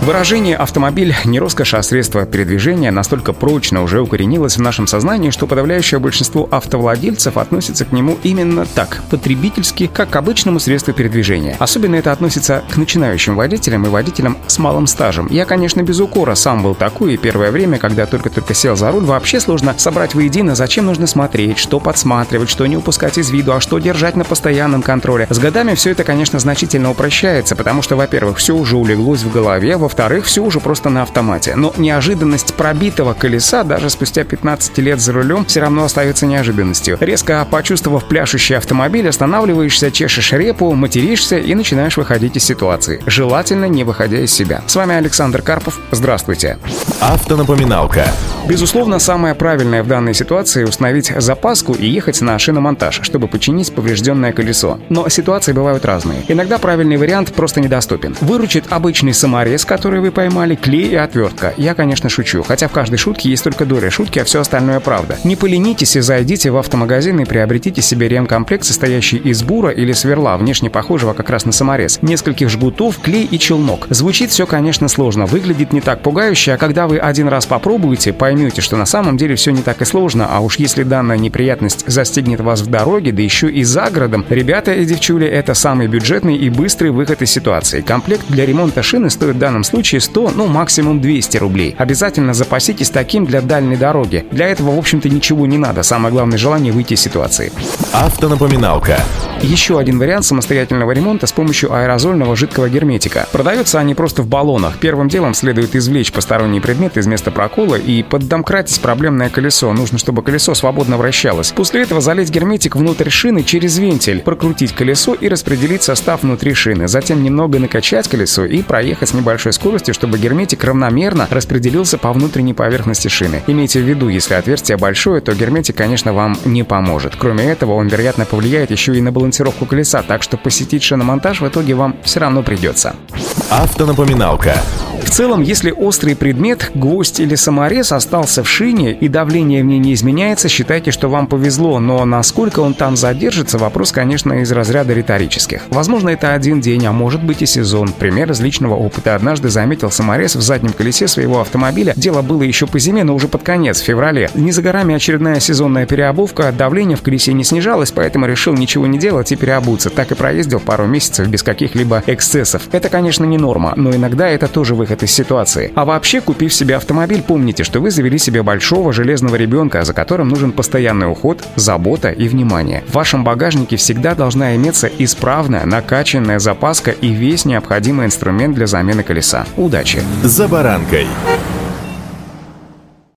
Выражение «автомобиль» не роскошь, а средство передвижения настолько прочно уже укоренилось в нашем сознании, что подавляющее большинство автовладельцев относится к нему именно так, потребительски, как к обычному средству передвижения. Особенно это относится к начинающим водителям и водителям с малым стажем. Я, конечно, без укора сам был такой, и первое время, когда только-только сел за руль, вообще сложно собрать воедино, зачем нужно смотреть, что подсматривать, что не упускать из виду, а что держать на постоянном контроле. С годами все это, конечно, значительно упрощается, потому что, во-первых, все уже улеглось в голове, во во-вторых, все уже просто на автомате. Но неожиданность пробитого колеса даже спустя 15 лет за рулем все равно остается неожиданностью. Резко почувствовав пляшущий автомобиль, останавливаешься, чешешь репу, материшься и начинаешь выходить из ситуации. Желательно не выходя из себя. С вами Александр Карпов. Здравствуйте. Автонапоминалка. Безусловно, самое правильное в данной ситуации установить запаску и ехать на шиномонтаж, чтобы починить поврежденное колесо. Но ситуации бывают разные. Иногда правильный вариант просто недоступен. Выручит обычный саморез, которые вы поймали, клей и отвертка. Я, конечно, шучу, хотя в каждой шутке есть только доля шутки, а все остальное правда. Не поленитесь и зайдите в автомагазин и приобретите себе ремкомплект, состоящий из бура или сверла, внешне похожего как раз на саморез, нескольких жгутов, клей и челнок. Звучит все, конечно, сложно, выглядит не так пугающе, а когда вы один раз попробуете, поймете, что на самом деле все не так и сложно, а уж если данная неприятность застигнет вас в дороге, да еще и за городом, ребята и девчули, это самый бюджетный и быстрый выход из ситуации. Комплект для ремонта шины стоит в данном случае 100, ну максимум 200 рублей. Обязательно запаситесь таким для дальней дороги. Для этого, в общем-то, ничего не надо. Самое главное желание выйти из ситуации. Автонапоминалка. Еще один вариант самостоятельного ремонта с помощью аэрозольного жидкого герметика. Продаются они просто в баллонах. Первым делом следует извлечь посторонний предмет из места прокола и поддомкратить проблемное колесо. Нужно, чтобы колесо свободно вращалось. После этого залить герметик внутрь шины через вентиль, прокрутить колесо и распределить состав внутри шины. Затем немного накачать колесо и проехать с небольшой скоростью, чтобы герметик равномерно распределился по внутренней поверхности шины. Имейте в виду, если отверстие большое, то герметик, конечно, вам не поможет. Кроме этого, он, вероятно, повлияет еще и на балансировку колеса, так что посетить шиномонтаж в итоге вам все равно придется. Автонапоминалка. В целом, если острый предмет, гвоздь или саморез остался в шине и давление в ней не изменяется, считайте, что вам повезло, но насколько он там задержится, вопрос, конечно, из разряда риторических. Возможно, это один день, а может быть и сезон. Пример из личного опыта. Однажды заметил саморез в заднем колесе своего автомобиля. Дело было еще по зиме, но уже под конец, в феврале. Не за горами очередная сезонная переобувка, давление в колесе не снижалось, поэтому решил ничего не делать и переобуться. Так и проездил пару месяцев без каких-либо эксцессов. Это, конечно, не норма, но иногда это тоже выход из ситуации. А вообще, купив себе автомобиль, помните, что вы завели себе большого железного ребенка, за которым нужен постоянный уход, забота и внимание. В вашем багажнике всегда должна иметься исправная, накачанная запаска и весь необходимый инструмент для замены колеса. Удачи! За баранкой.